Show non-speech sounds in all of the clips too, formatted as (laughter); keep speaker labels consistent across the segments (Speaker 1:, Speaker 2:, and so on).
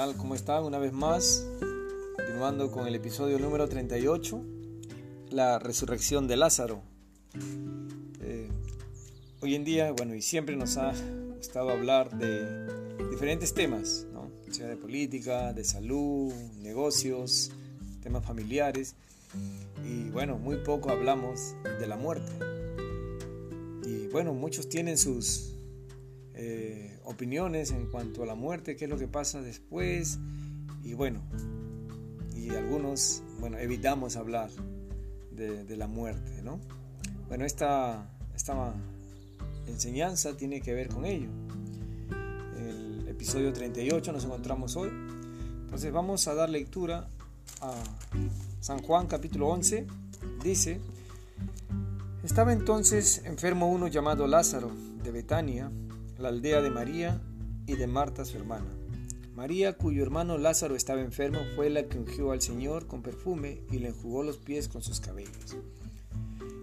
Speaker 1: tal? ¿Cómo están? Una vez más, continuando con el episodio número 38, la resurrección de Lázaro. Eh, hoy en día, bueno, y siempre nos ha gustado hablar de diferentes temas, ¿no? sea de política, de salud, negocios, temas familiares. Y bueno, muy poco hablamos de la muerte. Y bueno, muchos tienen sus opiniones en cuanto a la muerte, qué es lo que pasa después. Y bueno, y algunos, bueno, evitamos hablar de, la muerte, ¿no? Bueno, esta, esta enseñanza tiene que ver con ello. El episodio 38 nos encontramos hoy. Entonces vamos a dar lectura a San Juan capítulo 11. Dice, estaba entonces enfermo uno llamado Lázaro de Betania, la aldea de María y de Marta su hermana. María, cuyo hermano Lázaro estaba enfermo, fue la que ungió al Señor con perfume y le enjugó los pies con sus cabellos.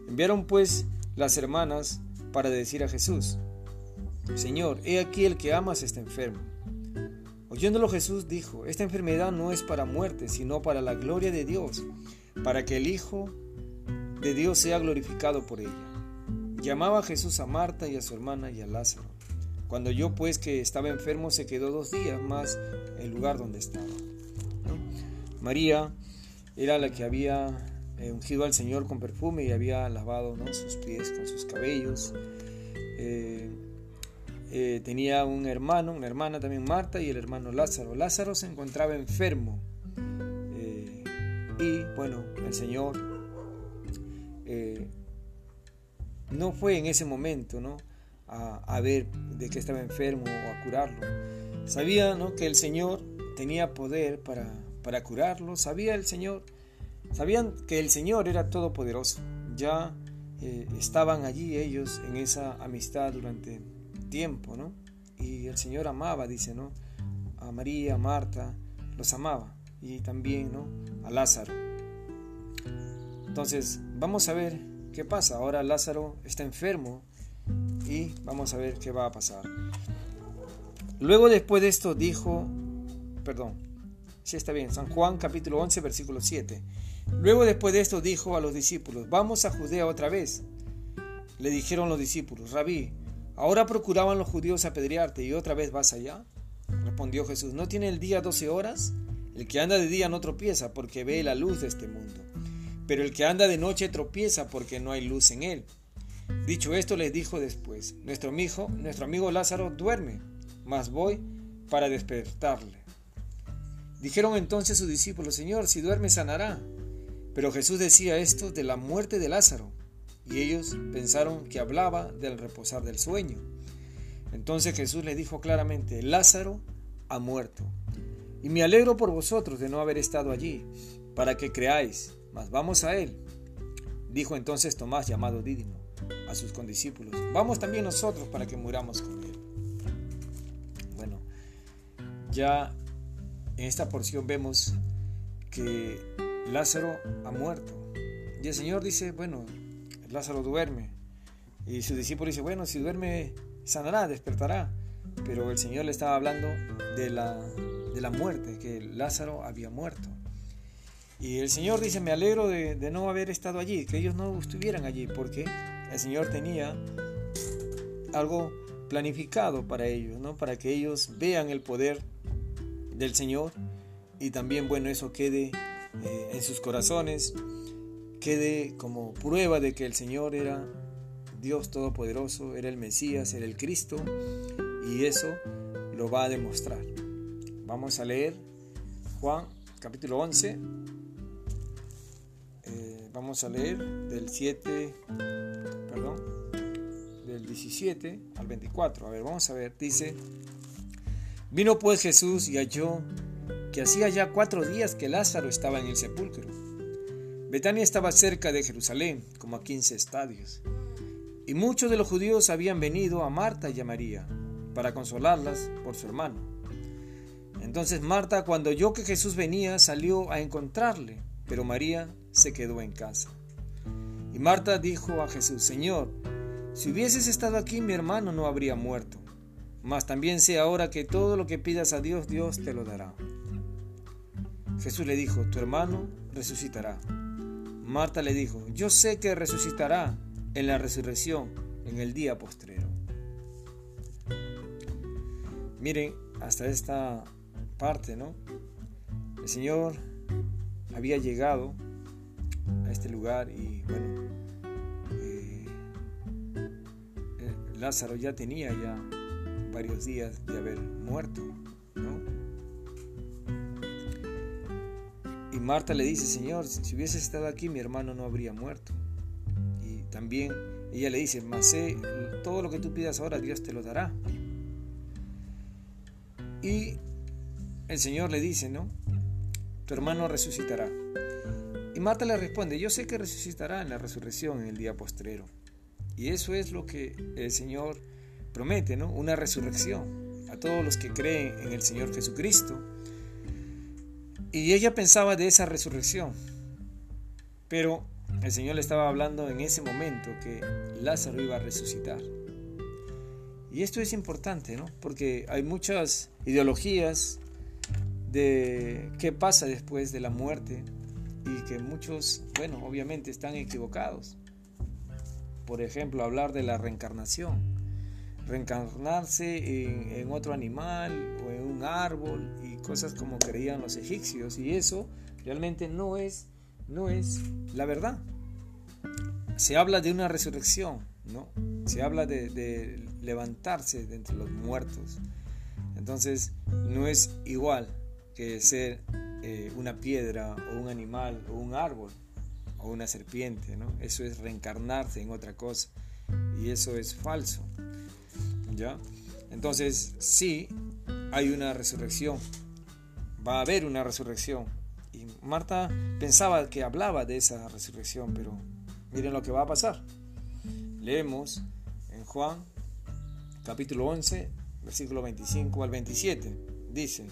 Speaker 1: Enviaron pues las hermanas para decir a Jesús, Señor, he aquí el que amas está enfermo. Oyéndolo Jesús dijo, esta enfermedad no es para muerte, sino para la gloria de Dios, para que el Hijo de Dios sea glorificado por ella. Llamaba Jesús a Marta y a su hermana y a Lázaro. Cuando yo pues que estaba enfermo se quedó dos días más el lugar donde estaba. María era la que había eh, ungido al Señor con perfume y había lavado sus pies con sus cabellos. Eh, eh, tenía un hermano, una hermana también Marta y el hermano Lázaro. Lázaro se encontraba enfermo y bueno, el Señor no fue en ese momento, ¿no? A, ver de qué estaba enfermo o a curarlo. Sabía ¿no? que el Señor tenía poder para, para curarlo, sabía el Señor, sabían que el Señor era todopoderoso. Ya eh, estaban allí ellos en esa amistad durante tiempo, ¿no? Y el Señor amaba, dice, ¿no? A María, a Marta, los amaba. Y también, ¿no? A Lázaro. Entonces, vamos a ver qué pasa. Ahora Lázaro está enfermo y vamos a ver qué va a pasar. Luego después de esto dijo, perdón, sí está bien, San Juan capítulo 11 versículo 7. Luego después de esto dijo a los discípulos, vamos a Judea otra vez. Le dijeron los discípulos, rabí, ahora procuraban los judíos apedrearte y otra vez vas allá. Respondió Jesús, ¿no tiene el día doce horas? El que anda de día no tropieza porque ve la luz de este mundo, pero el que anda de noche tropieza porque no hay luz en él. Dicho esto, les dijo después, nuestro amigo, nuestro amigo Lázaro duerme, mas voy para despertarle. Dijeron entonces sus discípulos, Señor, si duerme sanará. Pero Jesús decía esto de la muerte de Lázaro, y ellos pensaron que hablaba del reposar del sueño. Entonces Jesús les dijo claramente, Lázaro ha muerto, y me alegro por vosotros de no haber estado allí, para que creáis, mas vamos a él. Dijo entonces Tomás, llamado Dídimo a sus condiscípulos, vamos también nosotros para que muramos con él. Bueno, ya en esta porción vemos que Lázaro ha muerto. Y el Señor dice, bueno, Lázaro duerme. Y su discípulo dice, bueno, si duerme, sanará, despertará. Pero el Señor le estaba hablando de la, de la muerte, que Lázaro había muerto. Y el Señor dice, me alegro de, de no haber estado allí, que ellos no estuvieran allí, porque el Señor tenía algo planificado para ellos, ¿no? Para que ellos vean el poder del Señor y también, bueno, eso quede eh, en sus corazones, quede como prueba de que el Señor era Dios Todopoderoso, era el Mesías, era el Cristo y eso lo va a demostrar. Vamos a leer Juan capítulo 11. Eh, vamos a leer del 7 del 17 al 24. A ver, vamos a ver. Dice, vino pues Jesús y halló que hacía ya cuatro días que Lázaro estaba en el sepulcro. Betania estaba cerca de Jerusalén, como a 15 estadios. Y muchos de los judíos habían venido a Marta y a María para consolarlas por su hermano. Entonces Marta, cuando oyó que Jesús venía, salió a encontrarle, pero María se quedó en casa. Y Marta dijo a Jesús, Señor, si hubieses estado aquí mi hermano no habría muerto. mas también sé ahora que todo lo que pidas a Dios, Dios te lo dará. Jesús le dijo, tu hermano resucitará. Marta le dijo, yo sé que resucitará en la resurrección en el día postrero. Miren, hasta esta parte, ¿no? El Señor había llegado a este lugar y bueno, eh, eh, Lázaro ya tenía ya varios días de haber muerto, ¿no? Y Marta le dice, Señor, si hubiese estado aquí mi hermano no habría muerto. Y también ella le dice, mas todo lo que tú pidas ahora Dios te lo dará. Y el Señor le dice, ¿no? Tu hermano resucitará. Y Marta le responde, yo sé que resucitará en la resurrección en el día postrero. Y eso es lo que el Señor promete, ¿no? Una resurrección a todos los que creen en el Señor Jesucristo. Y ella pensaba de esa resurrección. Pero el Señor le estaba hablando en ese momento que Lázaro iba a resucitar. Y esto es importante, ¿no? Porque hay muchas ideologías de qué pasa después de la muerte y que muchos, bueno, obviamente están equivocados. Por ejemplo, hablar de la reencarnación. Reencarnarse en, otro animal o en un árbol y cosas como creían los egipcios. Y eso realmente no es, no es la verdad. Se habla de una resurrección, ¿no? Se habla de levantarse de entre los muertos. Entonces no es igual que ser eh, una piedra o un animal o un árbol o una serpiente, ¿no? Eso es reencarnarse en otra cosa y eso es falso. ¿Ya? Entonces, sí, hay una resurrección. Va a haber una resurrección. Y Marta pensaba que hablaba de esa resurrección, pero miren lo que va a pasar. Leemos en Juan capítulo 11, versículo 25 al 27. Dice,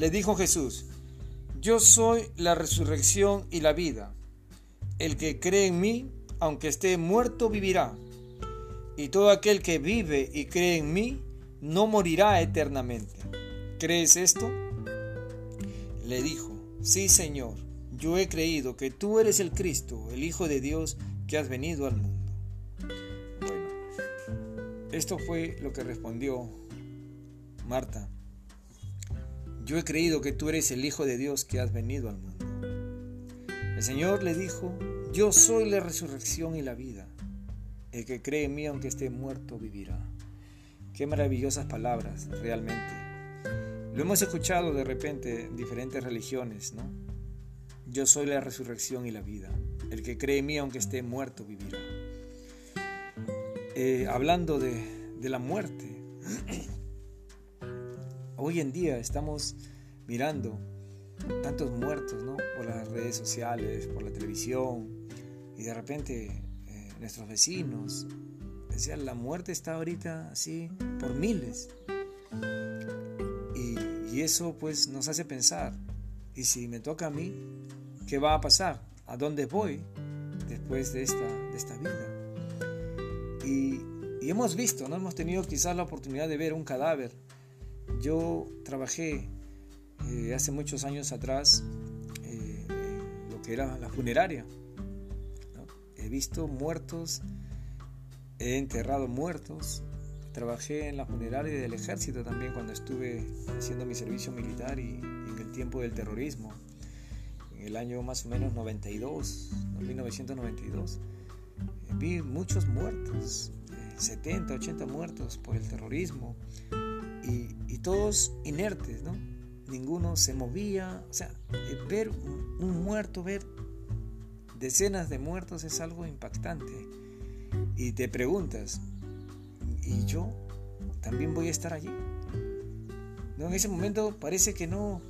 Speaker 1: le dijo Jesús, yo soy la resurrección y la vida. El que cree en mí, aunque esté muerto, vivirá. Y todo aquel que vive y cree en mí, no morirá eternamente. ¿Crees esto? Le dijo, sí Señor, yo he creído que tú eres el Cristo, el Hijo de Dios, que has venido al mundo. Bueno, esto fue lo que respondió Marta. Yo he creído que tú eres el Hijo de Dios que has venido al mundo. El Señor le dijo, yo soy la resurrección y la vida. El que cree en mí, aunque esté muerto, vivirá. Qué maravillosas palabras, realmente. Lo hemos escuchado de repente en diferentes religiones, ¿no? Yo soy la resurrección y la vida. El que cree en mí, aunque esté muerto, vivirá. Eh, hablando de, la muerte, (clears throat) hoy en día estamos mirando tantos muertos, ¿no? Por las redes sociales, por la televisión, y de repente eh, nuestros vecinos decían, la muerte está ahorita así por miles. Y, y eso pues nos hace pensar, ¿y si me toca a mí? ¿Qué va a pasar? a dónde voy después de esta, de esta vida. Y, hemos visto, ¿no? hemos tenido quizás la oportunidad de ver un cadáver. Yo trabajé eh, hace muchos años atrás eh, lo que era la funeraria. He visto muertos, he enterrado muertos. Trabajé en la funeraria del ejército también cuando estuve haciendo mi servicio militar y en el tiempo del terrorismo en el año más o menos 92, 1992, eh, vi muchos muertos, 70, eh, 80 muertos por el terrorismo y, todos inertes, ¿no? Ninguno se movía, o sea, eh, ver un muerto, ver decenas de muertos es algo impactante. Y te preguntas, ¿y yo también voy a estar allí? ¿No? En ese momento parece que no,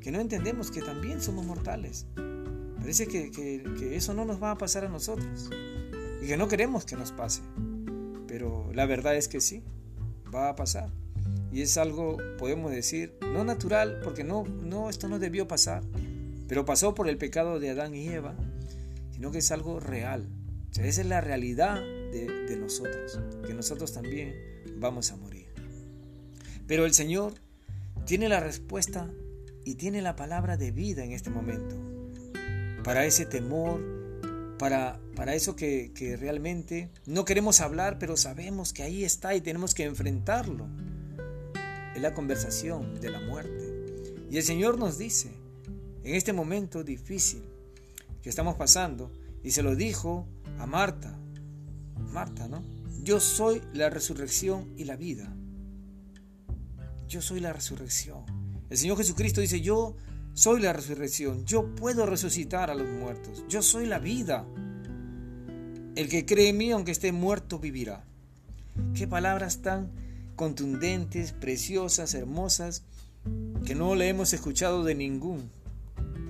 Speaker 1: que no entendemos que también somos mortales. Parece que, eso no nos va a pasar a nosotros y que no queremos que nos pase. Pero la verdad es que sí, va a pasar. Y es algo, podemos decir, no natural, porque no, no, esto no debió pasar, pero pasó por el pecado de Adán y Eva, sino que es algo real. esa es la realidad de, de nosotros, que nosotros también vamos a morir. Pero el Señor tiene la respuesta y tiene la palabra de vida en este momento. Para ese temor, para, para eso que, que realmente no queremos hablar, pero sabemos que ahí está y tenemos que enfrentarlo. Es la conversación de la muerte. Y el Señor nos dice, en este momento difícil que estamos pasando, y se lo dijo a Marta, Marta, ¿no? Yo soy la resurrección y la vida. Yo soy la resurrección. El Señor Jesucristo dice, yo soy la resurrección, yo puedo resucitar a los muertos, yo soy la vida. El que cree en mí, aunque esté muerto, vivirá. Qué palabras tan contundentes, preciosas, hermosas, que no le hemos escuchado de ningún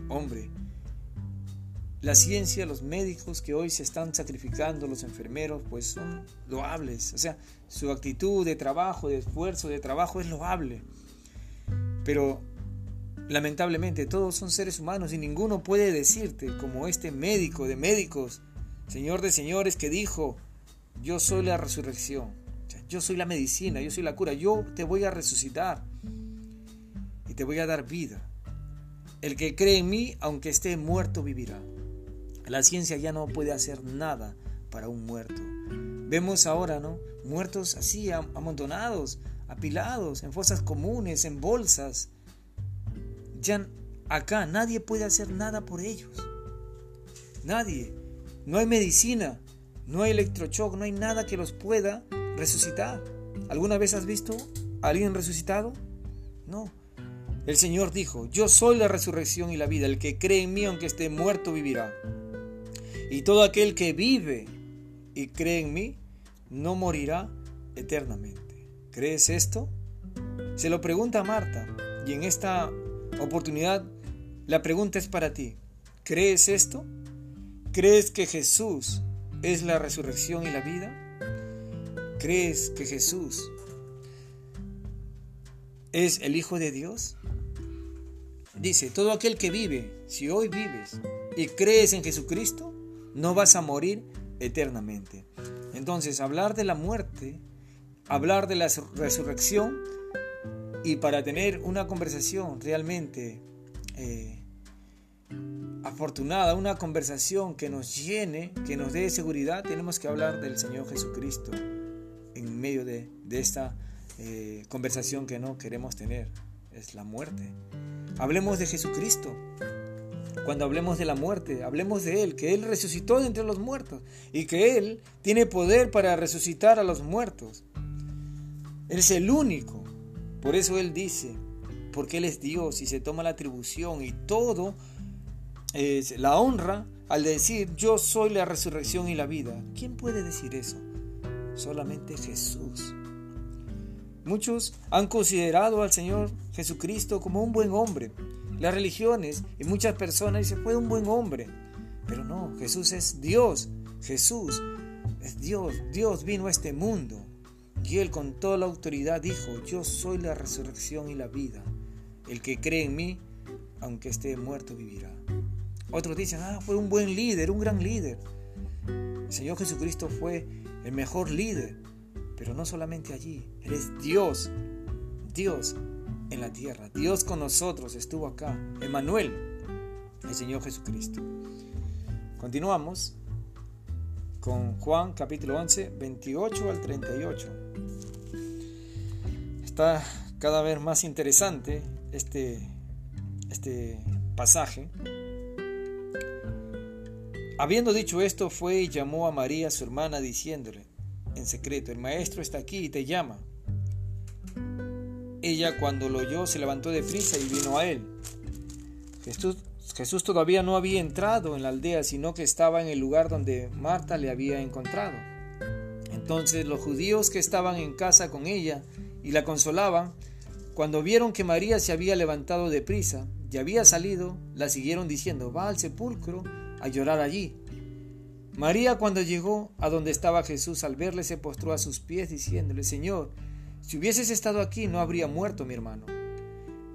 Speaker 1: hombre. La ciencia, los médicos que hoy se están sacrificando, los enfermeros, pues son loables. O sea, su actitud de trabajo, de esfuerzo, de trabajo es loable. Pero lamentablemente todos son seres humanos y ninguno puede decirte, como este médico de médicos, Señor de señores, que dijo, yo soy la resurrección, yo soy la medicina, yo soy la cura, yo te voy a resucitar y te voy a dar vida. El que cree en mí, aunque esté muerto, vivirá. La ciencia ya no puede hacer nada para un muerto. Vemos ahora, ¿no? Muertos así, amontonados, apilados, en fosas comunes, en bolsas. Ya acá nadie puede hacer nada por ellos. Nadie. No hay medicina, no hay electrochoc, no hay nada que los pueda resucitar. ¿Alguna vez has visto a alguien resucitado? No. El Señor dijo, yo soy la resurrección y la vida, el que cree en mí aunque esté muerto vivirá. Y todo aquel que vive y cree en mí no morirá eternamente. ¿Crees esto? Se lo pregunta Marta y en esta oportunidad la pregunta es para ti. ¿Crees esto? ¿Crees que Jesús es la resurrección y la vida? ¿Crees que Jesús es el Hijo de Dios? Dice, todo aquel que vive, si hoy vives y crees en Jesucristo, no vas a morir eternamente. Entonces, hablar de la muerte, hablar de la resurrección y para tener una conversación realmente eh, afortunada, una conversación que nos llene, que nos dé seguridad, tenemos que hablar del Señor Jesucristo en medio de, esta eh, conversación que no queremos tener, es la muerte. Hablemos de Jesucristo, cuando hablemos de la muerte, hablemos de Él, que Él resucitó de entre los muertos y que Él tiene poder para resucitar a los muertos. Él es el único. Por eso Él dice, porque Él es Dios y se toma la atribución y todo es la honra al decir yo soy la resurrección y la vida. ¿Quién puede decir eso? Solamente Jesús. Muchos han considerado al Señor Jesucristo como un buen hombre, las religiones y muchas personas dicen, fue un buen hombre. Pero no, Jesús es Dios. Jesús es Dios. Dios vino a este mundo. Y Él con toda la autoridad dijo, yo soy la resurrección y la vida. El que cree en mí, aunque esté muerto, vivirá. Otros dicen, ah, fue un buen líder, un gran líder. El Señor Jesucristo fue el mejor líder. Pero no solamente allí, Él es Dios. Dios en la tierra. Dios con nosotros estuvo acá. Emanuel, el Señor Jesucristo. Continuamos con Juan capítulo 11, 28 al 38. Está cada vez más interesante este, este pasaje. Habiendo dicho esto, fue y llamó a María, su hermana, diciéndole en secreto, el maestro está aquí y te llama. Ella cuando lo oyó se levantó de prisa y vino a él. Jesús, Jesús todavía no había entrado en la aldea, sino que estaba en el lugar donde Marta le había encontrado. Entonces los judíos que estaban en casa con ella y la consolaban, cuando vieron que María se había levantado de prisa y había salido, la siguieron diciendo, va al sepulcro a llorar allí. María cuando llegó a donde estaba Jesús al verle se postró a sus pies diciéndole, Señor, si hubieses estado aquí no habría muerto mi hermano.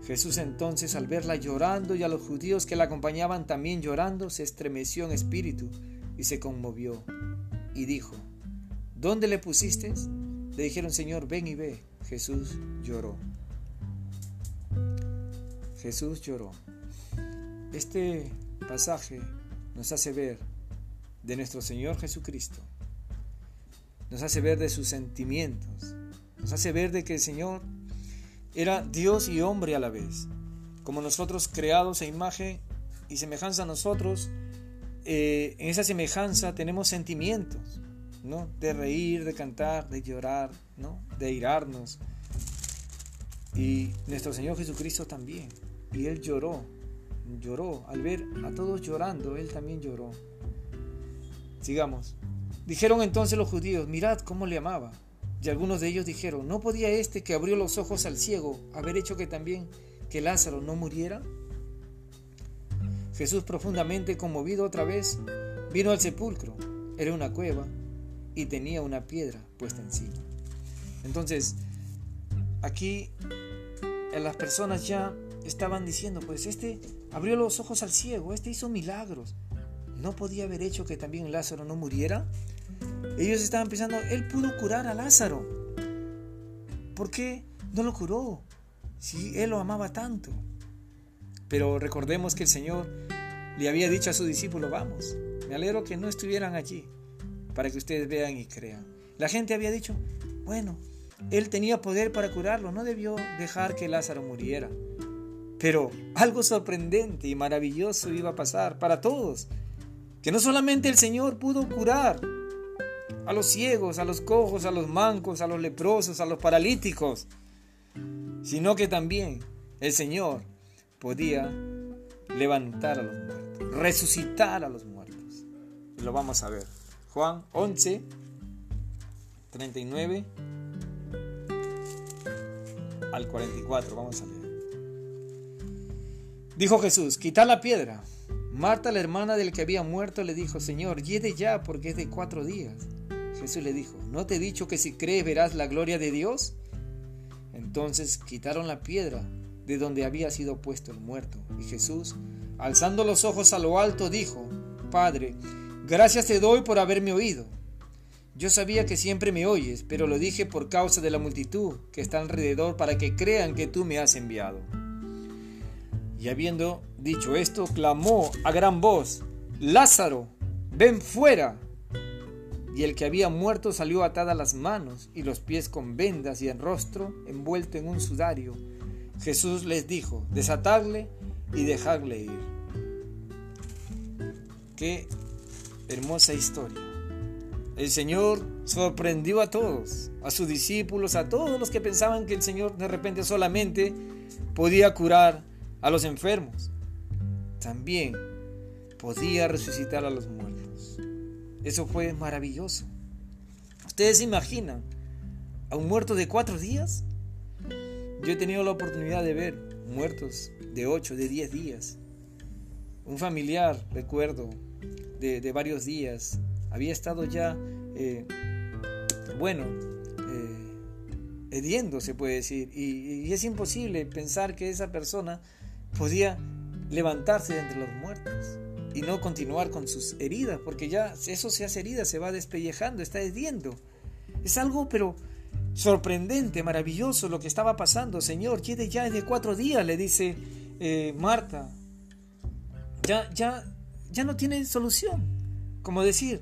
Speaker 1: Jesús entonces al verla llorando y a los judíos que la acompañaban también llorando, se estremeció en espíritu y se conmovió y dijo, ¿dónde le pusiste? Le dijeron, Señor, ven y ve. Jesús lloró. Jesús lloró. Este pasaje nos hace ver de nuestro Señor Jesucristo. Nos hace ver de sus sentimientos. Nos hace ver de que el Señor era Dios y hombre a la vez. Como nosotros creados a imagen y semejanza a nosotros, eh, en esa semejanza tenemos sentimientos, ¿no? De reír, de cantar, de llorar, ¿no? De irarnos. Y nuestro Señor Jesucristo también. Y Él lloró, lloró. Al ver a todos llorando, Él también lloró. Sigamos. Dijeron entonces los judíos, mirad cómo le amaba. Y algunos de ellos dijeron, ¿no podía este que abrió los ojos al ciego haber hecho que también que Lázaro no muriera? Jesús, profundamente conmovido otra vez, vino al sepulcro. Era una cueva y tenía una piedra puesta encima. Entonces, aquí las personas ya estaban diciendo, pues este abrió los ojos al ciego, este hizo milagros. ¿No podía haber hecho que también Lázaro no muriera? Ellos estaban pensando, él pudo curar a Lázaro. ¿Por qué no lo curó? Si él lo amaba tanto. Pero recordemos que el Señor le había dicho a su discípulo, vamos, me alegro que no estuvieran allí para que ustedes vean y crean. La gente había dicho, bueno, él tenía poder para curarlo, no debió dejar que Lázaro muriera. Pero algo sorprendente y maravilloso iba a pasar para todos, que no solamente el Señor pudo curar a los ciegos, a los cojos, a los mancos, a los leprosos, a los paralíticos, sino que también el Señor podía levantar a los muertos, resucitar a los muertos. Lo vamos a ver. Juan 11, 39 al 44. Vamos a leer. Dijo Jesús, quita la piedra. Marta, la hermana del que había muerto, le dijo, Señor, llegue ya porque es de cuatro días. Jesús le dijo, ¿no te he dicho que si crees verás la gloria de Dios? Entonces quitaron la piedra de donde había sido puesto el muerto. Y Jesús, alzando los ojos a lo alto, dijo, Padre, gracias te doy por haberme oído. Yo sabía que siempre me oyes, pero lo dije por causa de la multitud que está alrededor para que crean que tú me has enviado. Y habiendo dicho esto, clamó a gran voz, Lázaro, ven fuera. Y el que había muerto salió atada las manos y los pies con vendas y el rostro envuelto en un sudario. Jesús les dijo, desatadle y dejadle ir. Qué hermosa historia. El Señor sorprendió a todos, a sus discípulos, a todos los que pensaban que el Señor de repente solamente podía curar a los enfermos. También podía resucitar a los muertos. Eso fue maravilloso. ¿Ustedes se imaginan a un muerto de cuatro días? Yo he tenido la oportunidad de ver muertos de ocho, de diez días. Un familiar, recuerdo, de, varios días, había estado ya, eh, bueno, eh, hediendo, se puede decir. Y, y, es imposible pensar que esa persona podía levantarse de entre los muertos y no continuar con sus heridas, porque ya eso se hace herida, se va despellejando, está hediendo. Es algo, pero sorprendente, maravilloso lo que estaba pasando. Señor, quiere ya de cuatro días, le dice eh, Marta. Ya, ya, ya no tiene solución, como decir.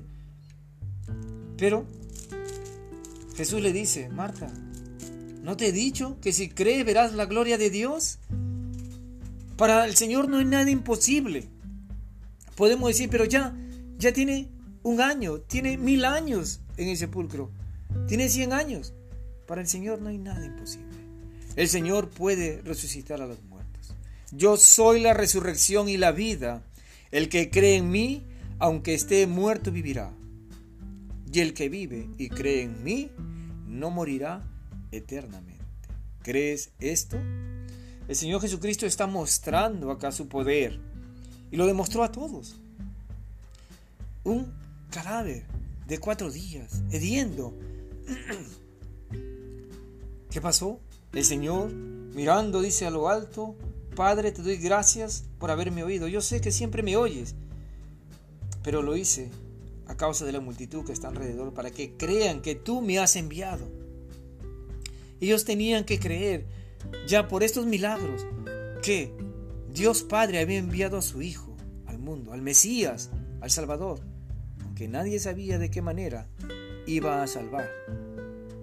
Speaker 1: Pero Jesús le dice, Marta, ¿no te he dicho que si crees verás la gloria de Dios? Para el Señor no hay nada imposible. Podemos decir, pero ya, ya tiene un año, tiene mil años en el sepulcro, tiene cien años. Para el Señor no hay nada imposible. El Señor puede resucitar a los muertos. Yo soy la resurrección y la vida. El que cree en mí, aunque esté muerto, vivirá. Y el que vive y cree en mí, no morirá eternamente. ¿Crees esto? El Señor Jesucristo está mostrando acá su poder y lo demostró a todos. Un cadáver de cuatro días, hediendo. (clears throat) ¿Qué pasó? El Señor, mirando, dice a lo alto, Padre, te doy gracias por haberme oído. Yo sé que siempre me oyes, pero lo hice a causa de la multitud que está alrededor, para que crean que tú me has enviado. Ellos tenían que creer ya por estos milagros que Dios Padre había enviado a su Hijo al mundo, al Mesías, al Salvador, aunque nadie sabía de qué manera iba a salvar.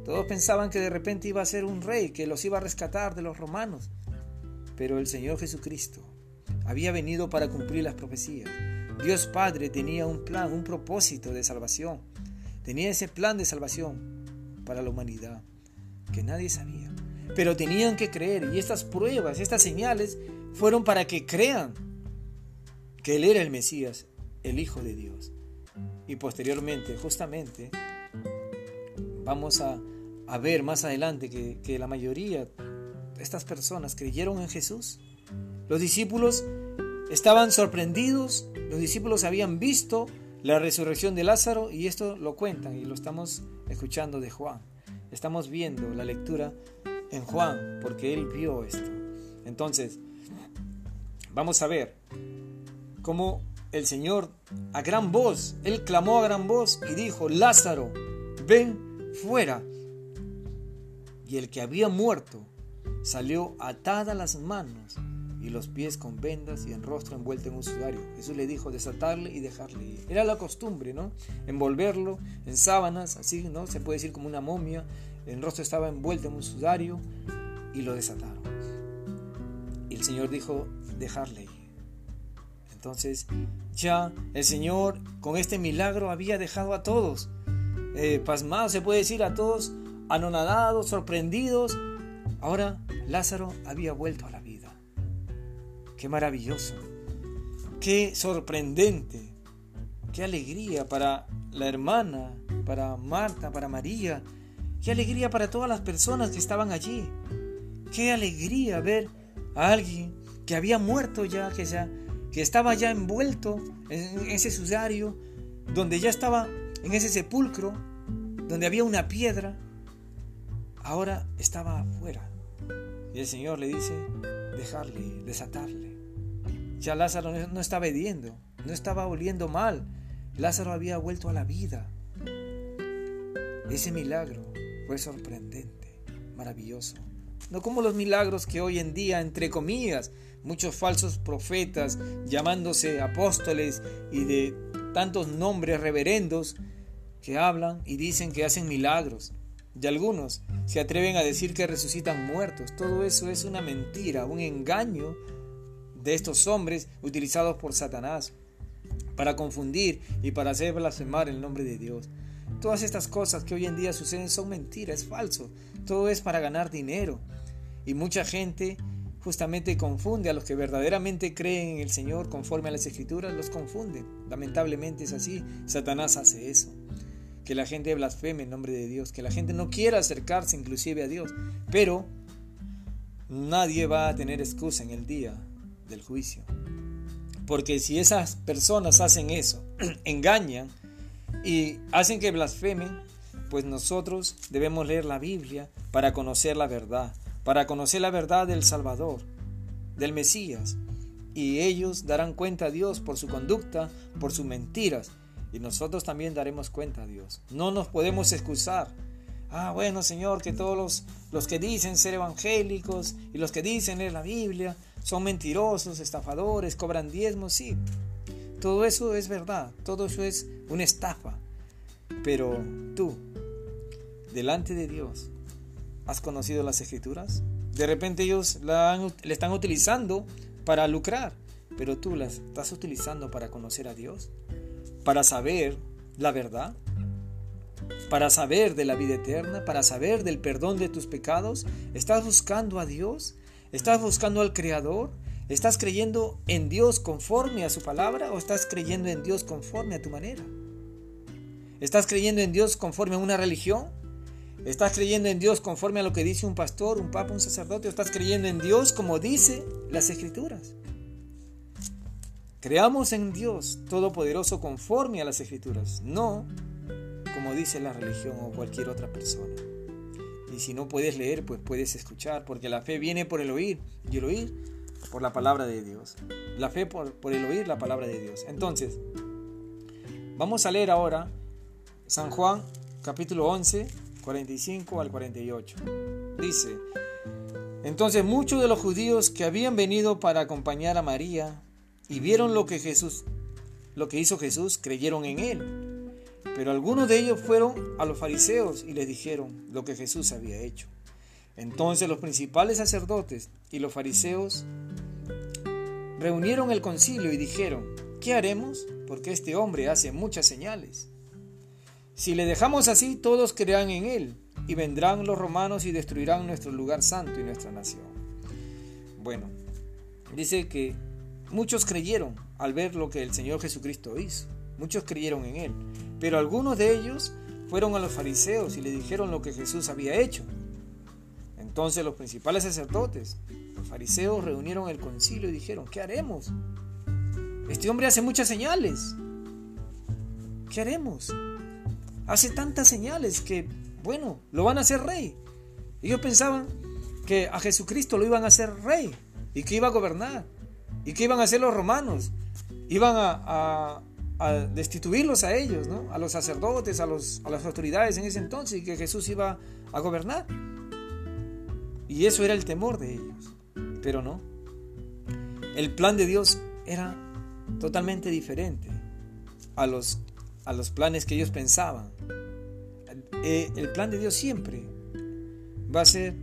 Speaker 1: Todos pensaban que de repente iba a ser un rey que los iba a rescatar de los romanos, pero el Señor Jesucristo había venido para cumplir las profecías. Dios Padre tenía un plan, un propósito de salvación. Tenía ese plan de salvación para la humanidad que nadie sabía. Pero tenían que creer y estas pruebas, estas señales fueron para que crean que Él era el Mesías, el Hijo de Dios. Y posteriormente, justamente, vamos a, ver más adelante que, que la mayoría de estas personas creyeron en Jesús. Los discípulos estaban sorprendidos, los discípulos habían visto la resurrección de Lázaro y esto lo cuentan y lo estamos escuchando de Juan. Estamos viendo la lectura en Juan porque él vio esto. Entonces, vamos a ver cómo el Señor a gran voz, él clamó a gran voz y dijo, Lázaro, ven fuera. Y el que había muerto salió atada las manos y los pies con vendas y el rostro envuelto en un sudario. Jesús le dijo desatarle y dejarle ir. Era la costumbre, ¿no? Envolverlo en sábanas, así, ¿no? Se puede decir como una momia. El rostro estaba envuelto en un sudario y lo desataron. Y el Señor dijo dejarle. Entonces ya el Señor con este milagro había dejado a todos eh, pasmados, se puede decir, a todos anonadados, sorprendidos. Ahora Lázaro había vuelto a la Qué maravilloso, qué sorprendente, qué alegría para la hermana, para Marta, para María, qué alegría para todas las personas que estaban allí. Qué alegría ver a alguien que había muerto ya, que, ya, que estaba ya envuelto en ese sudario, donde ya estaba en ese sepulcro, donde había una piedra, ahora estaba afuera. Y el Señor le dice, dejarle, desatarle. Ya Lázaro no estaba hediendo, no estaba oliendo mal. Lázaro había vuelto a la vida. Ese milagro fue sorprendente, maravilloso. No como los milagros que hoy en día, entre comillas, muchos falsos profetas llamándose apóstoles y de tantos nombres reverendos que hablan y dicen que hacen milagros. Y algunos se atreven a decir que resucitan muertos. Todo eso es una mentira, un engaño de estos hombres utilizados por Satanás para confundir y para hacer blasfemar el nombre de Dios. Todas estas cosas que hoy en día suceden son mentiras, es falso. Todo es para ganar dinero. Y mucha gente justamente confunde a los que verdaderamente creen en el Señor conforme a las escrituras, los confunden. Lamentablemente es así. Satanás hace eso que la gente blasfeme en nombre de Dios, que la gente no quiera acercarse inclusive a Dios. Pero nadie va a tener excusa en el día del juicio. Porque si esas personas hacen eso, (clears throat) engañan y hacen que blasfemen, pues nosotros debemos leer la Biblia para conocer la verdad, para conocer la verdad del Salvador, del Mesías. Y ellos darán cuenta a Dios por su conducta, por sus mentiras y nosotros también daremos cuenta a Dios. No nos podemos excusar. Ah, bueno, Señor, que todos los, los que dicen ser evangélicos y los que dicen leer la Biblia son mentirosos, estafadores, cobran diezmos, sí. Todo eso es verdad, todo eso es una estafa. Pero tú, delante de Dios, ¿has conocido las escrituras? De repente ellos la, están utilizando para lucrar, pero tú las estás utilizando para conocer a Dios para saber la verdad, para saber de la vida eterna, para saber del perdón de tus pecados? ¿Estás buscando a Dios? ¿Estás buscando al Creador? ¿Estás creyendo en Dios conforme a su palabra o estás creyendo en Dios conforme a tu manera? ¿Estás creyendo en Dios conforme a una religión? ¿Estás creyendo en Dios conforme a lo que dice un pastor, un papa, un sacerdote? ¿O estás creyendo en Dios como dice las escrituras? Creamos en Dios Todopoderoso conforme a las Escrituras, no como dice la religión o cualquier otra persona. Y si no puedes leer, pues puedes escuchar, porque la fe viene por el oír y el oír por la palabra de Dios. La fe por, por el oír la palabra de Dios. Entonces, Vamos a leer ahora San Juan capítulo 11, 45 al 48. Dice, entonces muchos de los judíos que habían venido para acompañar a María y vieron lo que Jesús, lo que hizo Jesús, creyeron en él. Pero algunos de ellos fueron a los fariseos y les dijeron lo que Jesús había hecho. Entonces los principales sacerdotes y los fariseos reunieron el concilio y dijeron, ¿qué haremos? Porque este hombre hace muchas señales. Si le dejamos así, todos creerán en él, y vendrán los romanos y destruirán nuestro lugar santo y nuestra nación. Bueno, dice que muchos creyeron al ver lo que el Señor Jesucristo hizo. Muchos creyeron en él, pero algunos de ellos fueron a los fariseos y le dijeron lo que Jesús había hecho. Entonces los principales sacerdotes, los fariseos, reunieron el concilio y dijeron, ¿qué haremos? Este hombre hace muchas señales. ¿Qué haremos? Hace tantas señales que, bueno, lo van a hacer rey. Ellos pensaban que a Jesucristo lo iban a hacer rey y que iba a gobernar y que iban a hacer los romanos. Iban a, destituirlos a ellos, ¿no? a los sacerdotes, a, los, a las autoridades en ese entonces y que Jesús iba a gobernar. Y eso era el temor de ellos. Pero no. El plan de Dios era totalmente diferente a los, a los planes que ellos pensaban. Eh, el plan de Dios siempre va a ser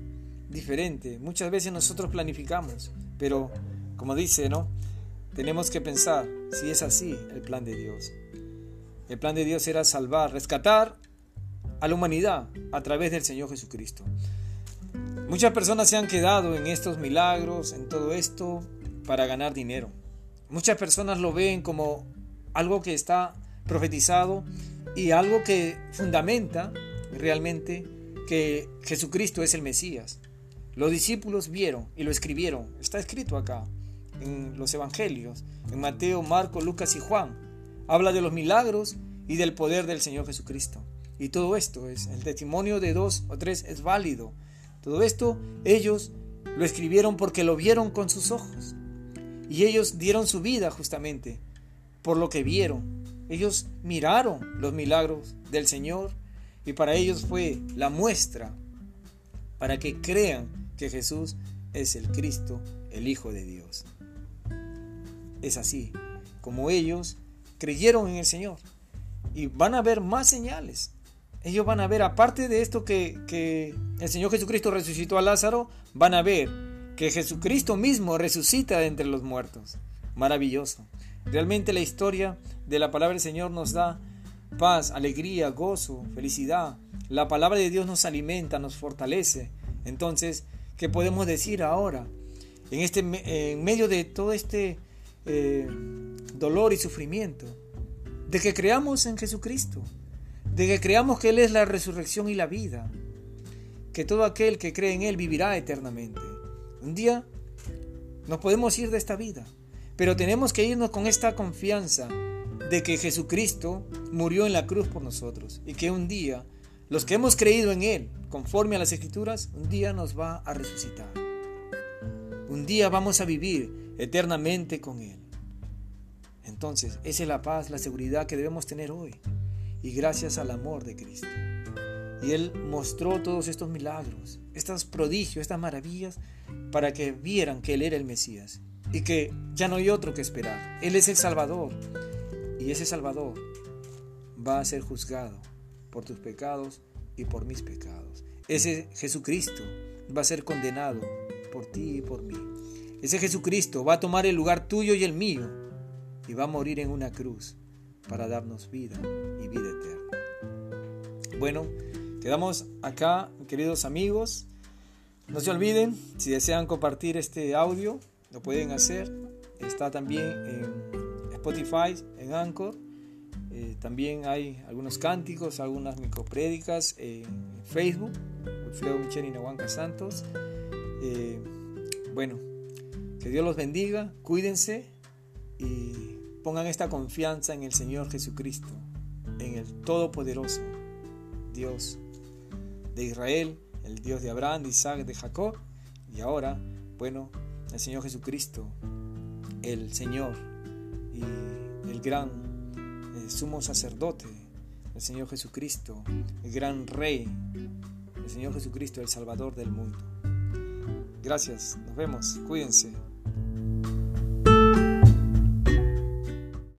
Speaker 1: diferente. Muchas veces nosotros planificamos, pero como dice, ¿no? Tenemos que pensar si es así el plan de Dios. El plan de Dios era salvar, rescatar a la humanidad a través del Señor Jesucristo. Muchas personas se han quedado en estos milagros, en todo esto, para ganar dinero. Muchas personas lo ven como algo que está profetizado y algo que fundamenta realmente que Jesucristo es el Mesías. Los discípulos vieron y lo escribieron. Está escrito acá en los evangelios, en Mateo, Marco, Lucas y Juan. Habla de los milagros y del poder del Señor Jesucristo. Y todo esto es, el testimonio de dos o tres es válido todo esto ellos lo escribieron porque lo vieron con sus ojos. Y ellos dieron su vida justamente por lo que vieron. Ellos miraron los milagros del Señor y para ellos fue la muestra para que crean que Jesús es el Cristo, el Hijo de Dios. Es así, como ellos creyeron en el Señor. Y van a ver más señales ellos van a ver, aparte de esto que, el Señor Jesucristo resucitó a Lázaro, van a ver que Jesucristo mismo resucita de entre los muertos. Maravilloso. Realmente la historia de la palabra del Señor nos da paz, alegría, gozo, felicidad. La palabra de Dios nos alimenta, nos fortalece. Entonces, ¿qué podemos decir ahora? En, este, en medio de todo este eh, dolor y sufrimiento, de que creamos en Jesucristo de que creamos que Él es la resurrección y la vida, que todo aquel que cree en Él vivirá eternamente. Un día nos podemos ir de esta vida, pero tenemos que irnos con esta confianza de que Jesucristo murió en la cruz por nosotros y que un día los que hemos creído en Él, conforme a las Escrituras, un día nos va a resucitar. Un día vamos a vivir eternamente con Él. Entonces, esa es la paz, la seguridad que debemos tener hoy y gracias al amor de Cristo. Y Él mostró todos estos milagros, estos prodigios, estas maravillas, para que vieran que Él era el Mesías y que ya no hay otro que esperar. Él es el Salvador y ese Salvador va a ser juzgado por tus pecados y por mis pecados. Ese Jesucristo va a ser condenado por ti y por mí. Ese Jesucristo va a tomar el lugar tuyo y el mío y va a morir en una cruz para darnos vida y vida eterna. Bueno, quedamos acá, queridos amigos. No se olviden, si desean compartir este audio, lo pueden hacer. Está también en Spotify, en Anchor. Eh, también hay algunos cánticos, algunas microprédicas en Facebook, Wilfredo Michel y Santos. Eh, bueno, que Dios los bendiga, cuídense y Pongan esta confianza en el Señor Jesucristo, en el Todopoderoso Dios de Israel, el Dios de Abraham, de Isaac, de Jacob, y ahora, bueno, el Señor Jesucristo, el Señor y el gran el sumo sacerdote, el Señor Jesucristo, el gran rey, el Señor Jesucristo, el Salvador del mundo. Gracias, nos vemos, cuídense.